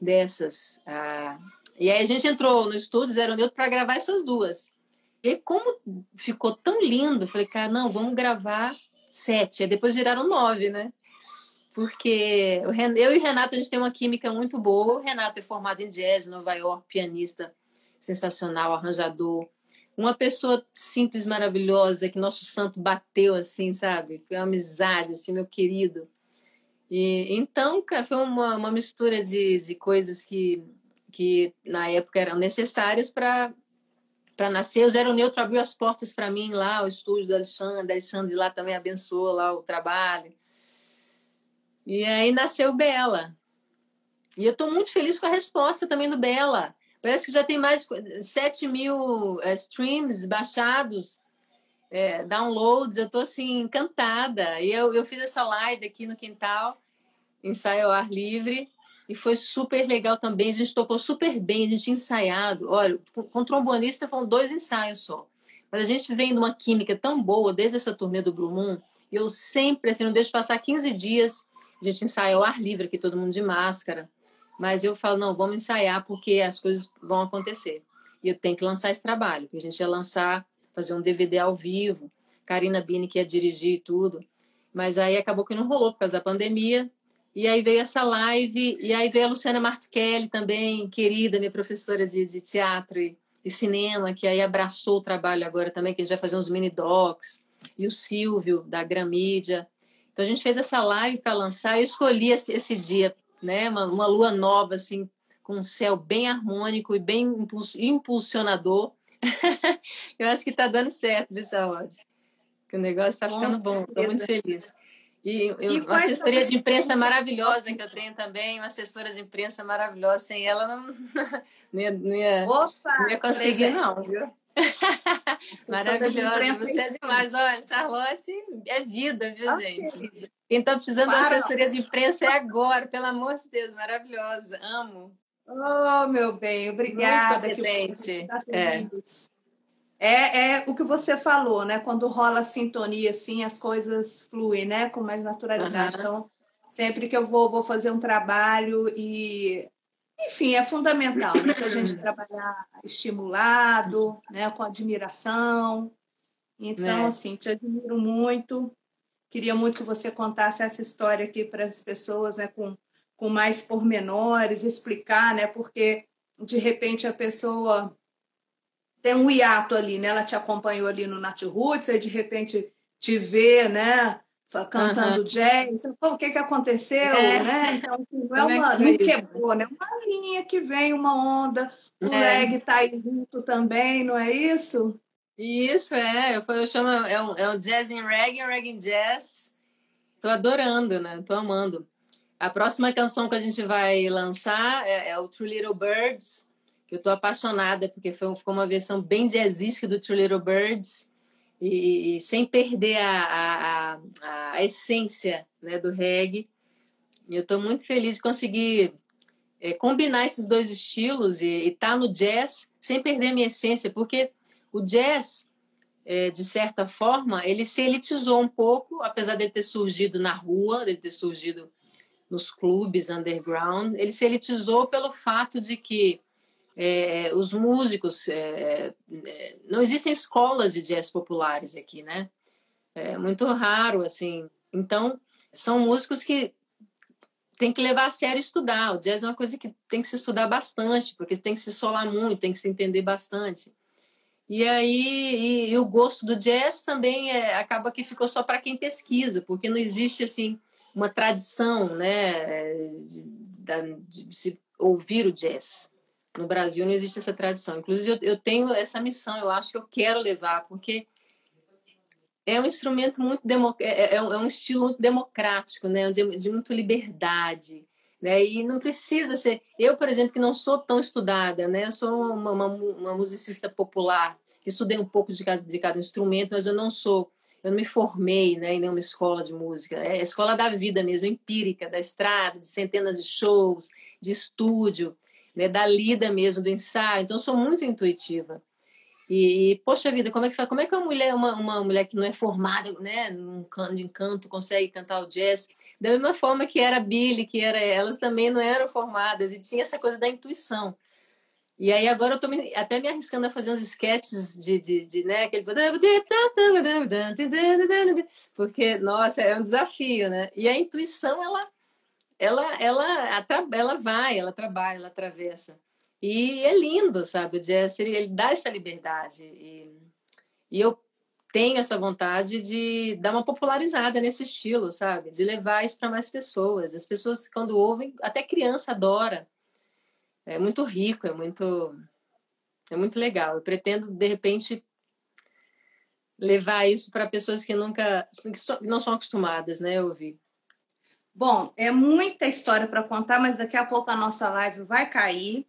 dessas. Ah, e aí a gente entrou no estúdio Zero Neutro para gravar essas duas. E como ficou tão lindo, falei, cara, não, vamos gravar sete. Aí depois viraram nove, né? Porque eu e o Renato, a gente tem uma química muito boa. O Renato é formado em jazz, Nova York, pianista sensacional, arranjador. Uma pessoa simples, maravilhosa, que nosso santo bateu, assim, sabe? Foi uma amizade, assim, meu querido. E, então, cara, foi uma, uma mistura de, de coisas que, que na época eram necessárias para para nascer. O Zero Neutro abriu as portas para mim lá, o estúdio do Alexandre. Alexandre lá também abençoou lá o trabalho. E aí nasceu Bela. E eu estou muito feliz com a resposta também do Bela. Parece que já tem mais de 7 mil é, streams baixados, é, downloads. Eu estou assim, encantada. E eu, eu fiz essa live aqui no quintal, ensaio ao ar livre. E foi super legal também, a gente tocou super bem, a gente tinha ensaiado. Olha, com trombonista foram dois ensaios só. Mas a gente vem de uma química tão boa desde essa turnê do Blue Moon, e eu sempre, assim, não deixo passar 15 dias, a gente ensaia ao ar livre aqui, todo mundo de máscara. Mas eu falo, não, vamos ensaiar porque as coisas vão acontecer. E eu tenho que lançar esse trabalho, porque a gente ia lançar, fazer um DVD ao vivo, Karina Bini que ia dirigir e tudo. Mas aí acabou que não rolou por causa da pandemia, e aí veio essa live, e aí veio a Luciana Martuchelli também, querida, minha professora de, de teatro e, e, cinema, que aí abraçou o trabalho agora também, que a gente vai fazer uns mini docs, e o Silvio, da Gramídia. Então a gente fez essa live para lançar, eu escolhi esse, esse dia, né, uma, uma, lua nova, assim, com um céu bem harmônico e bem impulsionador. eu acho que está dando certo, viu, Saúde? Que o negócio está ficando bom, estou muito feliz. E, eu, e uma assessoria de imprensa maravilhosa que eu tenho também, uma assessora de imprensa maravilhosa. Sem ela, não, não, ia, não, ia, Opa, não ia conseguir, não? Maravilhosa, você é demais. Olha, Charlotte é vida, viu, gente? Quem está precisando Para. de assessoria de imprensa é agora, pelo amor de Deus, maravilhosa. Amo. Oh, meu bem, obrigada. Muito competente. É. é, é o que você falou, né? Quando rola a sintonia, assim, as coisas fluem, né? Com mais naturalidade. Uhum. Então, sempre que eu vou, vou fazer um trabalho e enfim, é fundamental né, para a gente trabalhar estimulado, né, com admiração. Então, é. assim, te admiro muito. Queria muito que você contasse essa história aqui para as pessoas, né, com, com mais pormenores, explicar, né, porque de repente a pessoa tem um hiato ali, né? Ela te acompanhou ali no Nat Roots, aí de repente te vê, né? cantando uhum. jazz, o que que aconteceu, é. né? Então, assim, não é, é uma, não quebrou, né? Uma linha que vem, uma onda, o é. reggae tá aí junto também, não é isso? Isso, é, eu, eu chamo, é um, é um jazz em reggae, um reggae em jazz, tô adorando, né? Tô amando. A próxima canção que a gente vai lançar é, é o True Little Birds, que eu tô apaixonada, porque foi, ficou uma versão bem jazzística do True Little Birds, e, sem perder a, a, a essência né, do reggae. Eu estou muito feliz de conseguir é, combinar esses dois estilos e estar tá no jazz sem perder a minha essência, porque o jazz, é, de certa forma, ele se elitizou um pouco, apesar de ter surgido na rua, de ter surgido nos clubes underground, ele se elitizou pelo fato de que é, os músicos, é, é, não existem escolas de jazz populares aqui, né? É muito raro, assim. Então, são músicos que tem que levar a sério estudar. O jazz é uma coisa que tem que se estudar bastante, porque tem que se solar muito, tem que se entender bastante. E aí, e, e o gosto do jazz também é, acaba que ficou só para quem pesquisa, porque não existe assim uma tradição, né, de, de, de se ouvir o jazz. No Brasil não existe essa tradição. Inclusive, eu, eu tenho essa missão, eu acho que eu quero levar, porque é um instrumento muito é, é, é, um estilo muito democrático, né? De, de muito liberdade, né? E não precisa ser. Eu, por exemplo, que não sou tão estudada, né? Eu sou uma, uma, uma musicista popular, estudei um pouco de cada, de cada instrumento, mas eu não sou. Eu não me formei né, em nenhuma escola de música. É a escola da vida mesmo, empírica, da estrada, de centenas de shows, de estúdio né, da lida mesmo, do ensaio. Então, sou muito intuitiva. E, poxa vida, como é que como é que uma mulher, uma, uma mulher que não é formada, né, num canto de canto, consegue cantar o jazz? Da mesma forma que era a Billy, que era elas também não eram formadas e tinha essa coisa da intuição. E aí agora eu tô me, até me arriscando a fazer uns sketches de, de, de né, aquele porque nossa, é um desafio, né? E a intuição ela ela, ela, ela vai, ela trabalha, ela atravessa. E é lindo, sabe? O jazz, ele, dá essa liberdade. E, e eu tenho essa vontade de dar uma popularizada nesse estilo, sabe? De levar isso para mais pessoas. As pessoas, quando ouvem, até criança adora. É muito rico, é muito, é muito legal. Eu pretendo, de repente, levar isso para pessoas que nunca, que não são acostumadas, né, a ouvir. Bom, é muita história para contar, mas daqui a pouco a nossa live vai cair.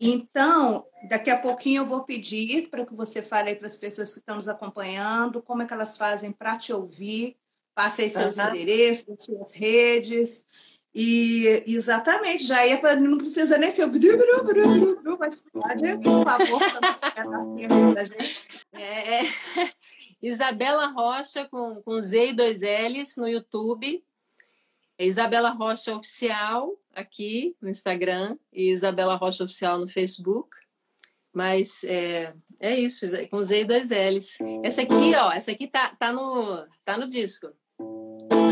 Então, daqui a pouquinho eu vou pedir para que você fale para as pessoas que estão nos acompanhando como é que elas fazem para te ouvir, passe aí seus uhum. endereços, suas redes. E exatamente, já ia para. Não precisa nem ser o mas pode, por favor, para gente. É, é. Isabela Rocha com, com Z e dois L's no YouTube. É Isabela Rocha Oficial aqui no Instagram e Isabela Rocha Oficial no Facebook. Mas é, é isso, com Z e dois L's. Essa aqui, ó, essa aqui tá, tá, no, tá no disco.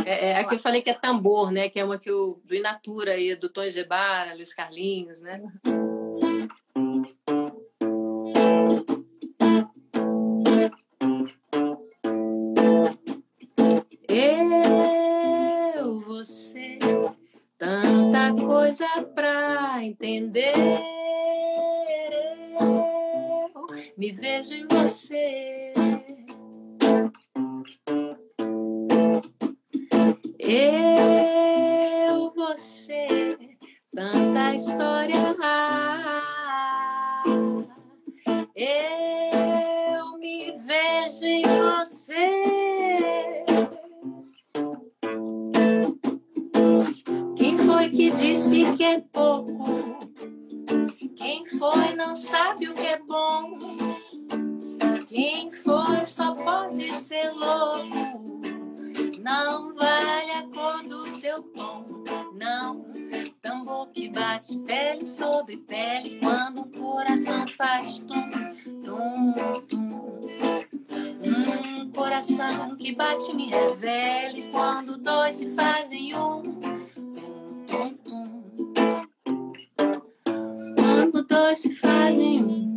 É, é a que eu falei que é tambor, né? Que é uma que o, do Inatura aí, do Tom Gebara, Luiz Carlinhos, né? Se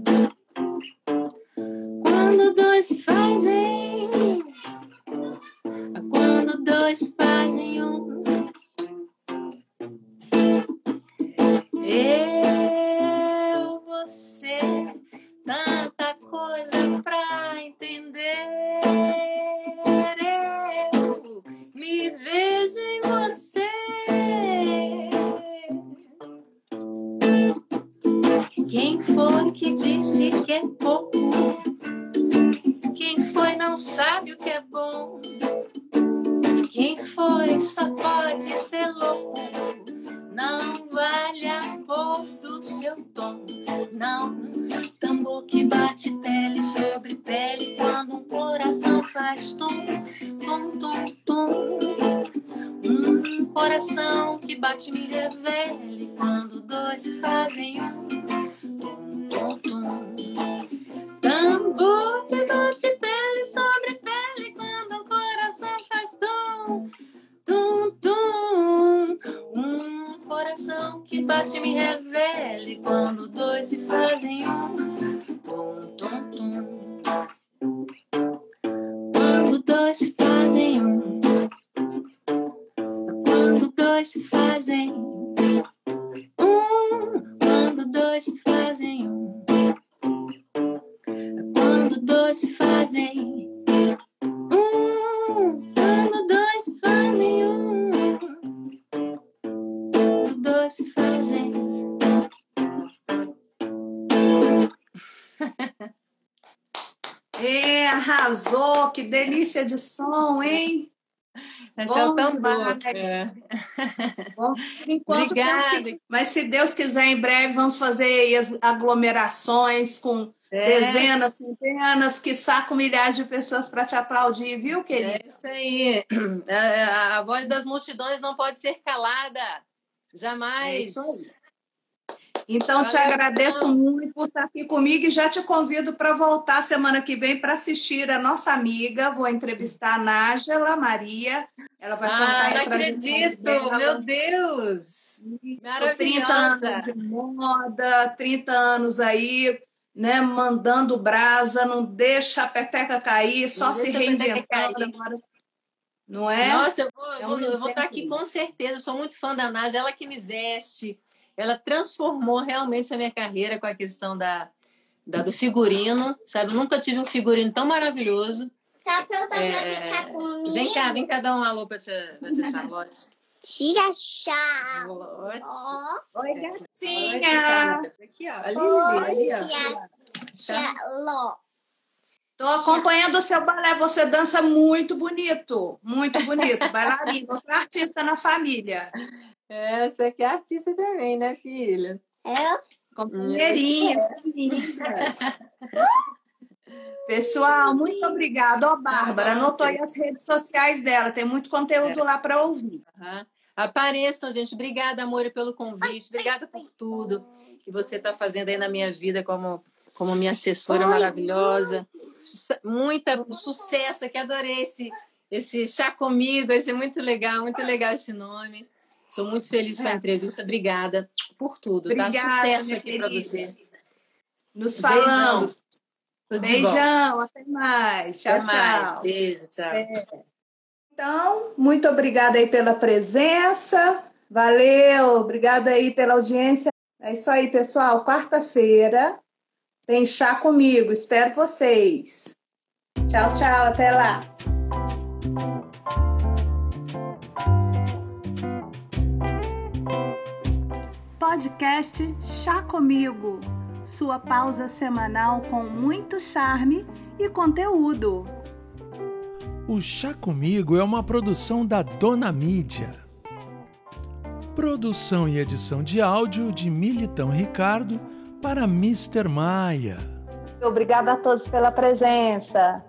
fazem um, quando dois se fazem um, quando dois se fazem. É, arrasou, que delícia de som, hein? Esse é o tambor. É. Bom, enquanto, que... mas se Deus quiser, em breve vamos fazer as aglomerações com é. dezenas, centenas, quiçá com milhares de pessoas para te aplaudir, viu, querida? É isso aí. A, a, voz das multidões não pode ser calada. Jamais. É isso aí. Então, Valeu, te agradeço então. muito por estar aqui comigo e já te convido para voltar semana que vem para assistir a nossa amiga. Vou entrevistar a Nájela Maria. Ela vai ah, contar não acredito! Meu Deus! Isso, 30 anos de moda, 30 anos aí, né, mandando brasa, não deixa a peteca cair, só não se reinventando agora. Não é? Nossa, eu vou, é um eu vou estar aqui com certeza. sou muito fã da Nájela, ela que me veste ela transformou realmente a minha carreira com a questão da, da do figurino, sabe? Eu nunca tive um figurino tão maravilhoso. Tá pronta é, pra ficar comigo? Vem cá, vem cá dar um alô pra tia, pra tia Charlotte. Tia. Oh. Oi, gatinha. Aqui, ó. Ali, ali, tia Charlotte. Estou acompanhando o seu balé. Você dança muito bonito. Muito bonito. Bailarina, outra artista na família. Essa aqui é artista também, né, filha? É. Companheirinhas, lindas. Pessoal, muito obrigada. Ó, Bárbara, anotou aí as redes sociais dela, tem muito conteúdo é. lá para ouvir. Uhum. Apareçam, gente. Obrigada, amor, pelo convite. Obrigada por tudo que você está fazendo aí na minha vida como, como minha assessora Oi, maravilhosa. Muita sucesso aqui, adorei esse, esse chá comigo, vai ser muito legal, muito legal esse nome. Sou muito feliz com a é. entrevista. Obrigada por tudo. Obrigada, tá? Sucesso aqui para você. Nos falamos. Beijão, Beijão até mais. Tchau, até mais. tchau. Beijo, tchau. É. Então, muito obrigada aí pela presença. Valeu, obrigada aí pela audiência. É isso aí, pessoal. Quarta-feira tem chá comigo. Espero vocês. Tchau, tchau. Até lá. podcast Chá Comigo, sua pausa semanal com muito charme e conteúdo. O Chá Comigo é uma produção da Dona Mídia. Produção e edição de áudio de Militão Ricardo para Mr. Maia. Obrigada a todos pela presença.